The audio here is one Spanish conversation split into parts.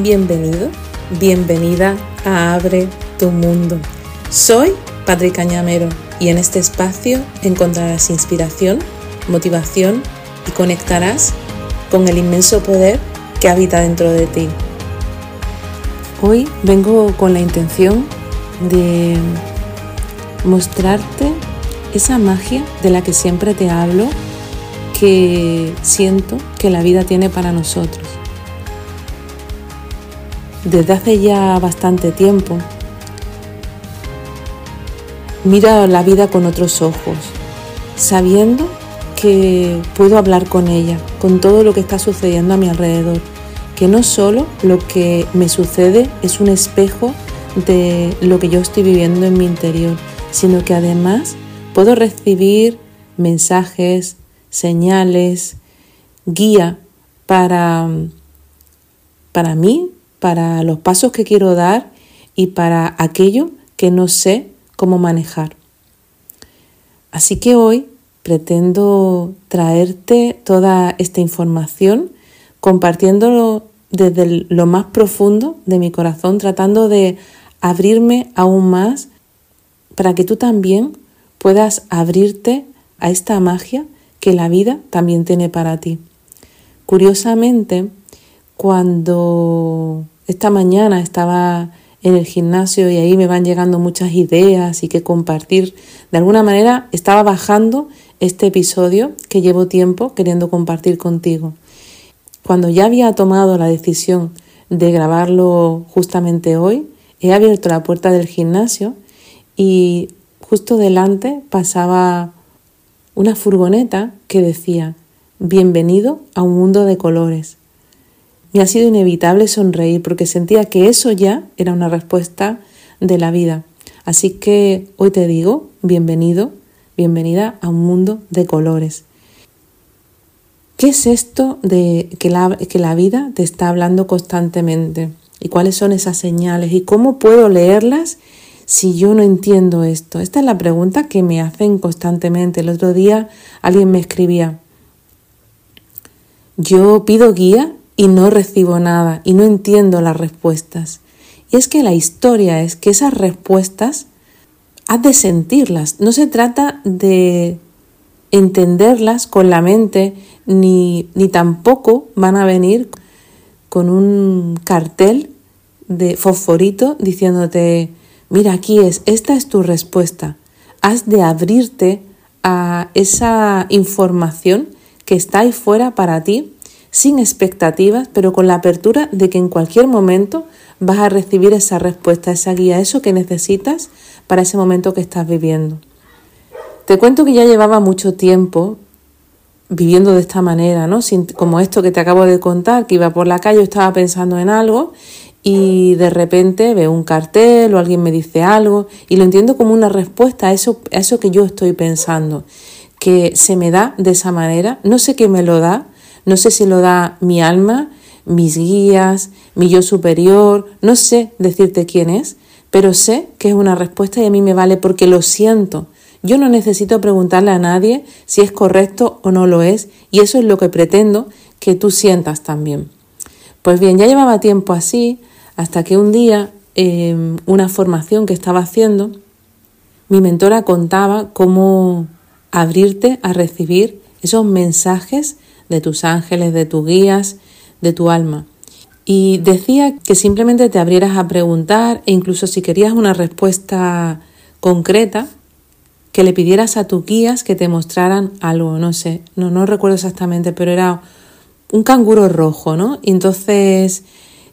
Bienvenido, bienvenida a Abre tu Mundo. Soy Patrick Cañamero y en este espacio encontrarás inspiración, motivación y conectarás con el inmenso poder que habita dentro de ti. Hoy vengo con la intención de mostrarte esa magia de la que siempre te hablo, que siento que la vida tiene para nosotros. Desde hace ya bastante tiempo, miro la vida con otros ojos, sabiendo que puedo hablar con ella, con todo lo que está sucediendo a mi alrededor, que no solo lo que me sucede es un espejo de lo que yo estoy viviendo en mi interior, sino que además puedo recibir mensajes, señales, guía para, para mí, para los pasos que quiero dar y para aquello que no sé cómo manejar. Así que hoy pretendo traerte toda esta información compartiéndolo desde lo más profundo de mi corazón, tratando de abrirme aún más para que tú también puedas abrirte a esta magia que la vida también tiene para ti. Curiosamente, cuando esta mañana estaba en el gimnasio y ahí me van llegando muchas ideas y que compartir, de alguna manera estaba bajando este episodio que llevo tiempo queriendo compartir contigo. Cuando ya había tomado la decisión de grabarlo justamente hoy, he abierto la puerta del gimnasio y justo delante pasaba una furgoneta que decía Bienvenido a un mundo de colores. Me ha sido inevitable sonreír porque sentía que eso ya era una respuesta de la vida. Así que hoy te digo, bienvenido, bienvenida a un mundo de colores. ¿Qué es esto de que la, que la vida te está hablando constantemente? ¿Y cuáles son esas señales? ¿Y cómo puedo leerlas si yo no entiendo esto? Esta es la pregunta que me hacen constantemente. El otro día alguien me escribía, yo pido guía y no recibo nada y no entiendo las respuestas. Y es que la historia es que esas respuestas has de sentirlas. No se trata de entenderlas con la mente ni, ni tampoco van a venir con un cartel de fosforito diciéndote, mira, aquí es, esta es tu respuesta. Has de abrirte a esa información que está ahí fuera para ti sin expectativas, pero con la apertura de que en cualquier momento vas a recibir esa respuesta, esa guía, eso que necesitas para ese momento que estás viviendo. Te cuento que ya llevaba mucho tiempo viviendo de esta manera, ¿no? como esto que te acabo de contar, que iba por la calle, estaba pensando en algo y de repente veo un cartel o alguien me dice algo y lo entiendo como una respuesta a eso, a eso que yo estoy pensando, que se me da de esa manera, no sé qué me lo da, no sé si lo da mi alma, mis guías, mi yo superior, no sé decirte quién es, pero sé que es una respuesta y a mí me vale porque lo siento. Yo no necesito preguntarle a nadie si es correcto o no lo es y eso es lo que pretendo que tú sientas también. Pues bien, ya llevaba tiempo así hasta que un día, en una formación que estaba haciendo, mi mentora contaba cómo abrirte a recibir esos mensajes de tus ángeles, de tus guías, de tu alma. Y decía que simplemente te abrieras a preguntar e incluso si querías una respuesta concreta, que le pidieras a tus guías que te mostraran algo, no sé, no, no recuerdo exactamente, pero era un canguro rojo, ¿no? Y entonces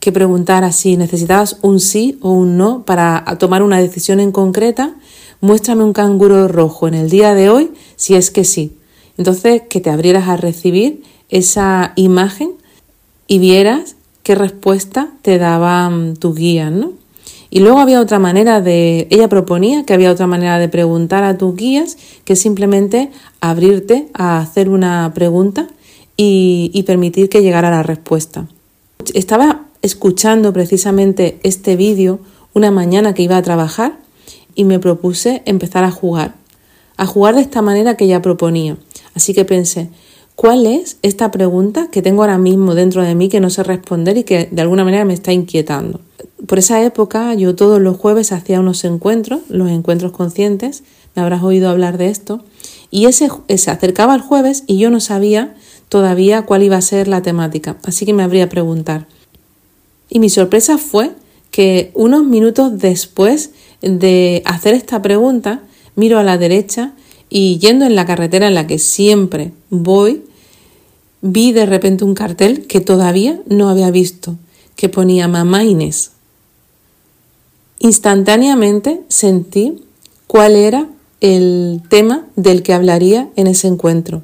que preguntaras si necesitabas un sí o un no para tomar una decisión en concreta, muéstrame un canguro rojo en el día de hoy si es que sí. Entonces, que te abrieras a recibir esa imagen y vieras qué respuesta te daban tus guías, ¿no? Y luego había otra manera de, ella proponía que había otra manera de preguntar a tus guías, que simplemente abrirte a hacer una pregunta y, y permitir que llegara la respuesta. Estaba escuchando precisamente este vídeo una mañana que iba a trabajar y me propuse empezar a jugar, a jugar de esta manera que ella proponía. Así que pensé, ¿Cuál es esta pregunta que tengo ahora mismo dentro de mí que no sé responder y que de alguna manera me está inquietando? Por esa época yo todos los jueves hacía unos encuentros, los encuentros conscientes, me habrás oído hablar de esto, y ese se acercaba el jueves y yo no sabía todavía cuál iba a ser la temática, así que me habría a preguntar. Y mi sorpresa fue que unos minutos después de hacer esta pregunta, miro a la derecha y yendo en la carretera en la que siempre voy, vi de repente un cartel que todavía no había visto, que ponía Mamá Inés. Instantáneamente sentí cuál era el tema del que hablaría en ese encuentro.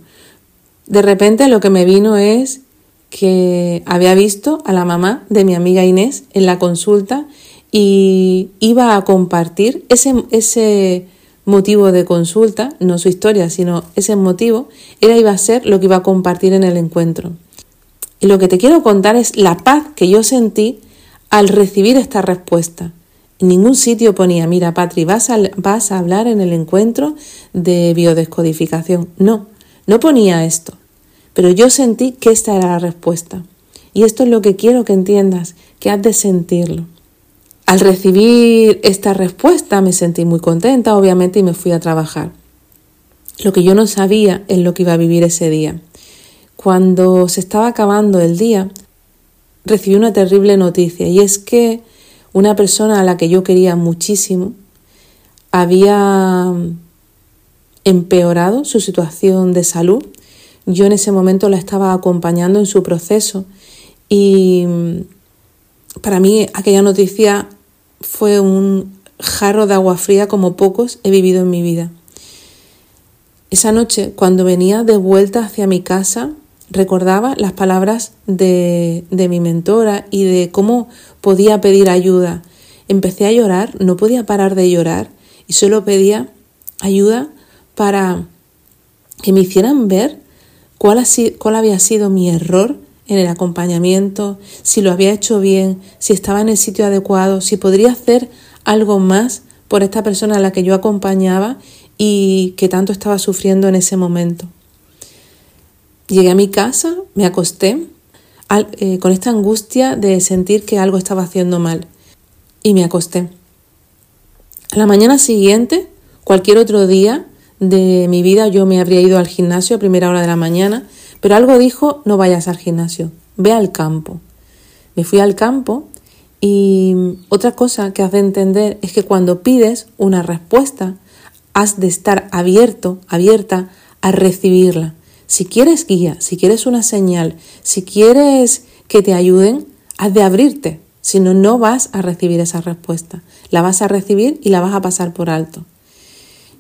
De repente lo que me vino es que había visto a la mamá de mi amiga Inés en la consulta y iba a compartir ese, ese motivo de consulta, no su historia, sino ese motivo, era iba a ser lo que iba a compartir en el encuentro. Y lo que te quiero contar es la paz que yo sentí al recibir esta respuesta. En ningún sitio ponía, mira, Patri, vas a, vas a hablar en el encuentro de biodescodificación. No, no ponía esto. Pero yo sentí que esta era la respuesta. Y esto es lo que quiero que entiendas, que has de sentirlo. Al recibir esta respuesta me sentí muy contenta, obviamente, y me fui a trabajar. Lo que yo no sabía es lo que iba a vivir ese día. Cuando se estaba acabando el día, recibí una terrible noticia y es que una persona a la que yo quería muchísimo había empeorado su situación de salud. Yo en ese momento la estaba acompañando en su proceso y para mí aquella noticia fue un jarro de agua fría como pocos he vivido en mi vida. Esa noche, cuando venía de vuelta hacia mi casa, recordaba las palabras de, de, mi mentora y de cómo podía pedir ayuda. Empecé a llorar, no podía parar de llorar y solo pedía ayuda para que me hicieran ver cuál, ha cuál había sido mi error en el acompañamiento, si lo había hecho bien, si estaba en el sitio adecuado, si podría hacer algo más por esta persona a la que yo acompañaba y que tanto estaba sufriendo en ese momento. Llegué a mi casa, me acosté eh, con esta angustia de sentir que algo estaba haciendo mal y me acosté. A la mañana siguiente, cualquier otro día de mi vida, yo me habría ido al gimnasio a primera hora de la mañana pero algo dijo, no vayas al gimnasio, ve al campo. Me fui al campo y otra cosa que has de entender es que cuando pides una respuesta, has de estar abierto, abierta a recibirla. Si quieres guía, si quieres una señal, si quieres que te ayuden, has de abrirte. Si no, no vas a recibir esa respuesta. La vas a recibir y la vas a pasar por alto.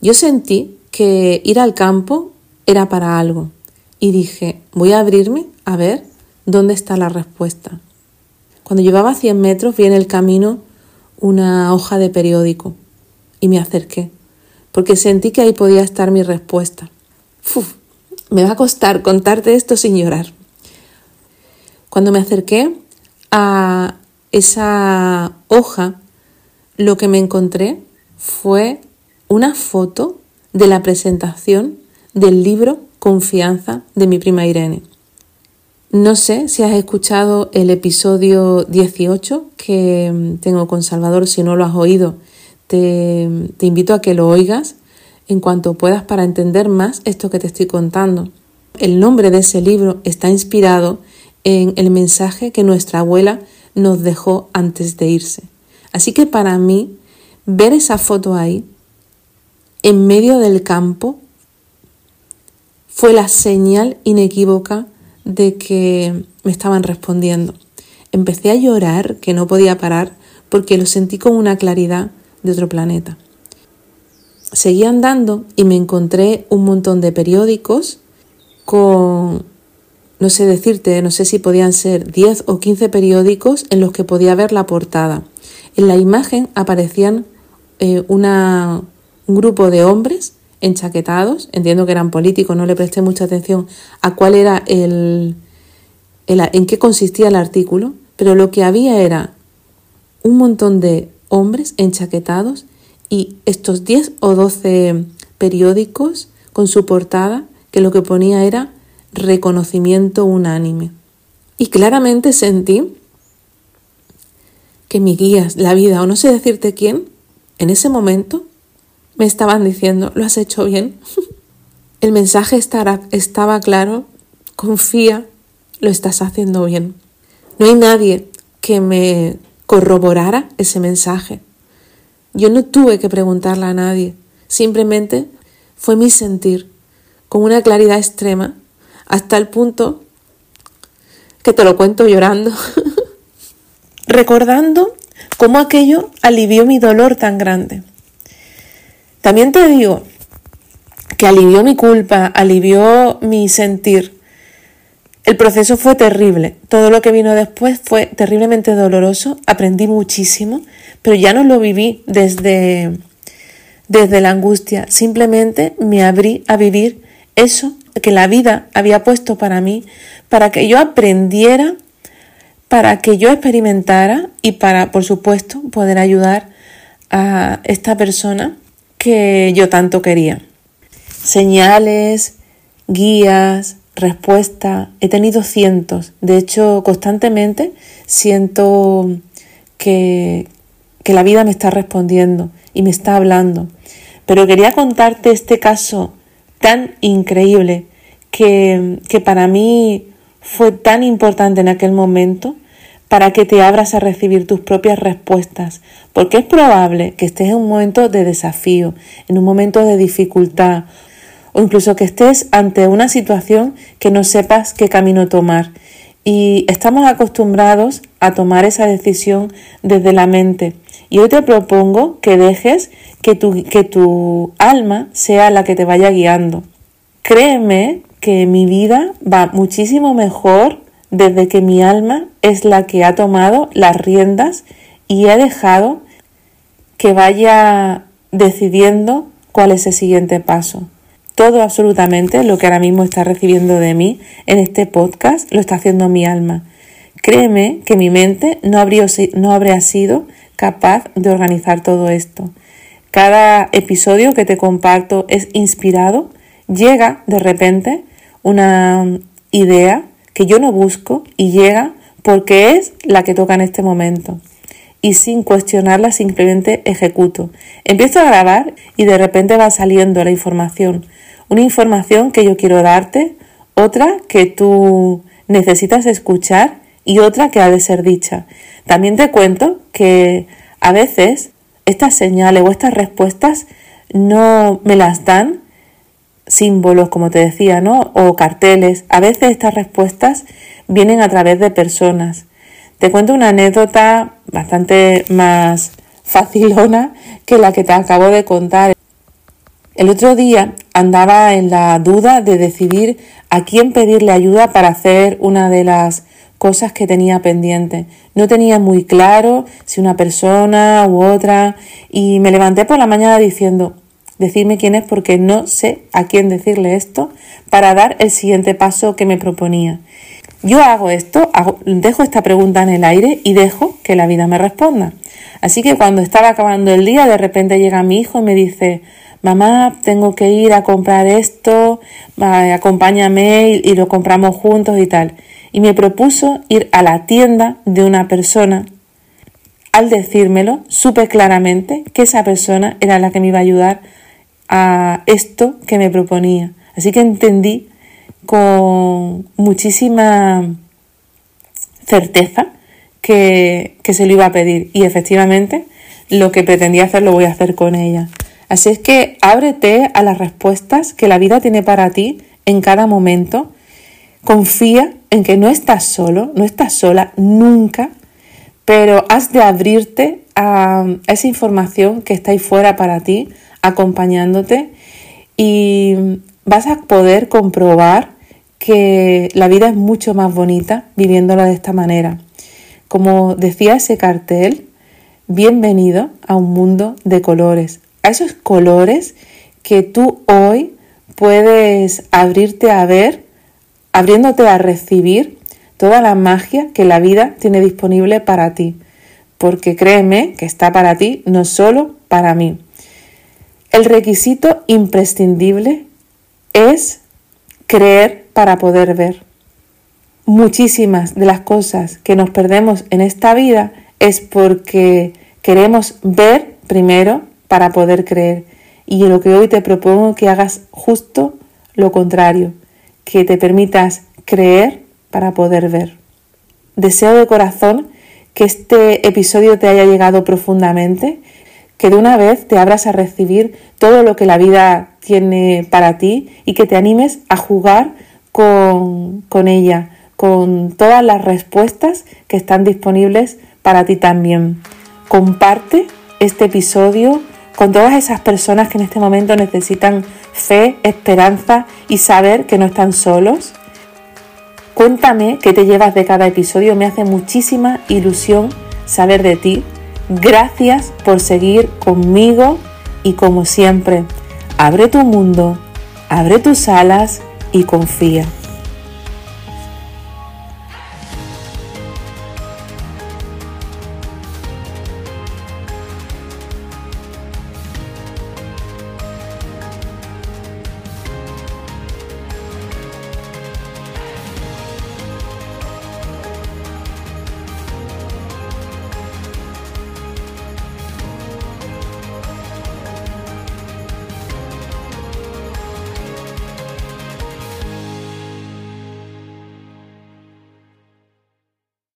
Yo sentí que ir al campo era para algo y dije, voy a abrirme a ver dónde está la respuesta. Cuando llevaba 100 metros vi en el camino una hoja de periódico y me acerqué, porque sentí que ahí podía estar mi respuesta. me va a costar contarte esto sin llorar. Cuando me acerqué a esa hoja, lo que me encontré fue una foto de la presentación del libro confianza de mi prima Irene. No sé si has escuchado el episodio 18 que mm, tengo con Salvador, si no lo has oído, te, te invito a que lo oigas en cuanto puedas para entender más esto que te estoy contando. El nombre de ese libro está inspirado en el mensaje que nuestra abuela nos dejó antes de irse. Así que para mí, ver esa foto ahí, en medio del campo, fue la señal inequívoca de que me estaban respondiendo. Empecé a llorar, que no podía parar, porque lo sentí con una claridad de otro planeta. Seguí andando y me encontré un montón de periódicos con, no sé decirte, no sé si podían ser 10 o 15 periódicos en los que podía ver la portada. En la imagen aparecían eh, una, un grupo de hombres enchaquetados, entiendo que eran políticos, no le presté mucha atención a cuál era el, en qué consistía el artículo, pero lo que había era un montón de hombres enchaquetados y estos 10 o 12 periódicos con su portada que lo que ponía era reconocimiento unánime. Y claramente sentí que mi guías, la vida o no sé decirte quién, en ese momento me estaban diciendo, lo has hecho bien. El mensaje estaba claro, confía, lo estás haciendo bien. No hay nadie que me corroborara ese mensaje. Yo no tuve que preguntarle a nadie, simplemente fue mi sentir, con una claridad extrema, hasta el punto que te lo cuento llorando, recordando cómo aquello alivió mi dolor tan grande. También te digo que alivió mi culpa, alivió mi sentir. El proceso fue terrible. Todo lo que vino después fue terriblemente doloroso. Aprendí muchísimo, pero ya no lo viví desde, desde la angustia. Simplemente me abrí a vivir eso que la vida había puesto para mí, para que yo aprendiera, para que yo experimentara y para, por supuesto, poder ayudar a esta persona que yo tanto quería. Señales, guías, respuestas, he tenido cientos. De hecho, constantemente siento que, que la vida me está respondiendo y me está hablando. Pero quería contarte este caso tan increíble que, que para mí fue tan importante en aquel momento para que te abras a recibir tus propias respuestas, porque es probable que estés en un momento de desafío, en un momento de dificultad, o incluso que estés ante una situación que no sepas qué camino tomar. Y estamos acostumbrados a tomar esa decisión desde la mente. Y hoy te propongo que dejes que tu, que tu alma sea la que te vaya guiando. Créeme que mi vida va muchísimo mejor desde que mi alma es la que ha tomado las riendas y he dejado que vaya decidiendo cuál es el siguiente paso. Todo absolutamente lo que ahora mismo está recibiendo de mí en este podcast lo está haciendo mi alma. Créeme que mi mente no habría, no habría sido capaz de organizar todo esto. Cada episodio que te comparto es inspirado, llega de repente una idea que yo no busco y llega porque es la que toca en este momento. Y sin cuestionarla simplemente ejecuto. Empiezo a grabar y de repente va saliendo la información. Una información que yo quiero darte, otra que tú necesitas escuchar y otra que ha de ser dicha. También te cuento que a veces estas señales o estas respuestas no me las dan símbolos, como te decía, ¿no? O carteles. A veces estas respuestas vienen a través de personas. Te cuento una anécdota bastante más facilona que la que te acabo de contar. El otro día andaba en la duda de decidir a quién pedirle ayuda para hacer una de las cosas que tenía pendiente. No tenía muy claro si una persona u otra y me levanté por la mañana diciendo, decirme quién es porque no sé a quién decirle esto para dar el siguiente paso que me proponía. Yo hago esto, dejo esta pregunta en el aire y dejo que la vida me responda. Así que cuando estaba acabando el día, de repente llega mi hijo y me dice, mamá, tengo que ir a comprar esto, acompáñame y lo compramos juntos y tal y me propuso ir a la tienda de una persona. Al decírmelo, supe claramente que esa persona era la que me iba a ayudar a esto que me proponía. Así que entendí con muchísima certeza que, que, se lo iba a pedir y efectivamente lo que pretendía hacer lo voy a hacer con ella. Así es que ábrete a las respuestas que la vida tiene para ti en cada momento. Confía en que no estás solo, no estás sola nunca, pero has de abrirte a esa información que está ahí fuera para ti, acompañándote, y vas a poder comprobar que la vida es mucho más bonita viviéndola de esta manera. Como decía ese cartel, bienvenido a un mundo de colores, a esos colores que tú hoy puedes abrirte a ver abriéndote a recibir toda la magia que la vida tiene disponible para ti, porque créeme que está para ti, no solo para mí. El requisito imprescindible es creer para poder ver. Muchísimas de las cosas que nos perdemos en esta vida es porque queremos ver primero para poder creer. Y lo que hoy te propongo que hagas justo lo contrario, que te permitas creer para poder ver. Deseo de corazón que este episodio te haya llegado profundamente, que de una vez te abras a recibir todo lo que la vida tiene para ti y que te animes a jugar con, con ella, con todas las respuestas que están disponibles para ti también. Comparte este episodio con todas esas personas que en este momento necesitan fe, esperanza y saber que no están solos. Cuéntame qué te llevas de cada episodio, me hace muchísima ilusión saber de ti. Gracias por seguir conmigo y como siempre, abre tu mundo, abre tus alas y confía.